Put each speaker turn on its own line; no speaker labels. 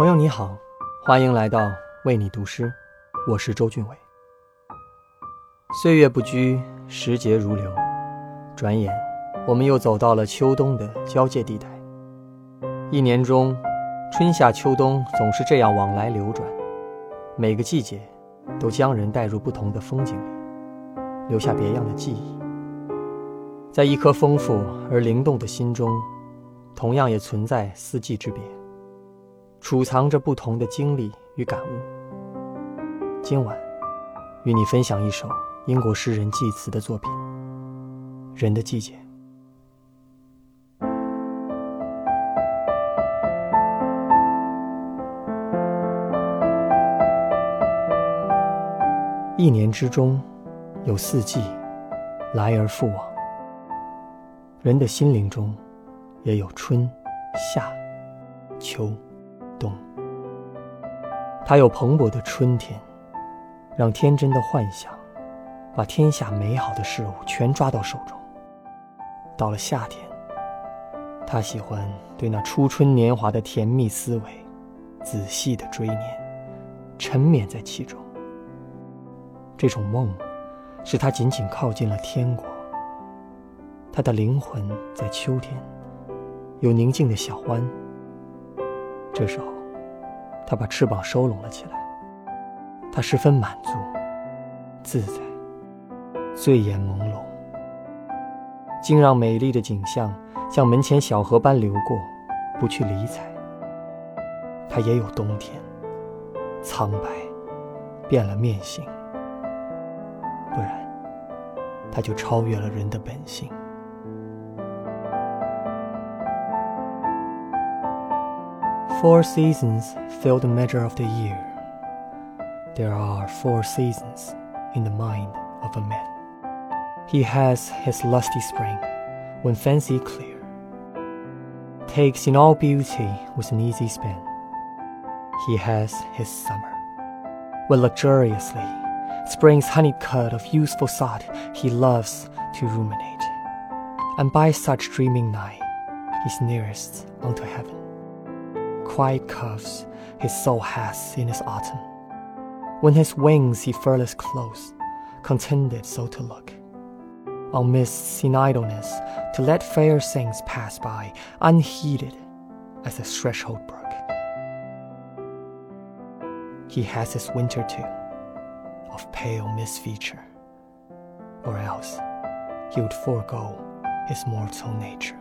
朋友你好，欢迎来到为你读诗，我是周俊伟。岁月不居，时节如流，转眼我们又走到了秋冬的交界地带。一年中，春夏秋冬总是这样往来流转，每个季节都将人带入不同的风景里，留下别样的记忆。在一颗丰富而灵动的心中，同样也存在四季之别，储藏着不同的经历与感悟。今晚，与你分享一首英国诗人济慈的作品《人的季节》。一年之中，有四季，来而复往。人的心灵中，也有春、夏、秋、冬。它有蓬勃的春天，让天真的幻想，把天下美好的事物全抓到手中。到了夏天，他喜欢对那初春年华的甜蜜思维，仔细的追念，沉湎在其中。这种梦，使他紧紧靠近了天国。他的灵魂在秋天，有宁静的小湾。这时候，他把翅膀收拢了起来。他十分满足、自在，醉眼朦胧，竟让美丽的景象像门前小河般流过，不去理睬。他也有冬天，苍白，变了面形。不然，他就超越了人的本性。Four seasons fill the measure of the year. There are four seasons in the mind of a man. He has his lusty spring, when fancy clear, takes in all beauty with an easy span. He has his summer, when luxuriously springs honeycut of useful thought he loves to ruminate, and by such dreaming night he's nearest unto heaven quiet curves his soul has in his autumn. When his wings he furless close, contented so to look. On mists in idleness, to let fair things pass by, unheeded as a threshold brook. He has his winter too, of pale misfeature, or else he would forego his mortal nature.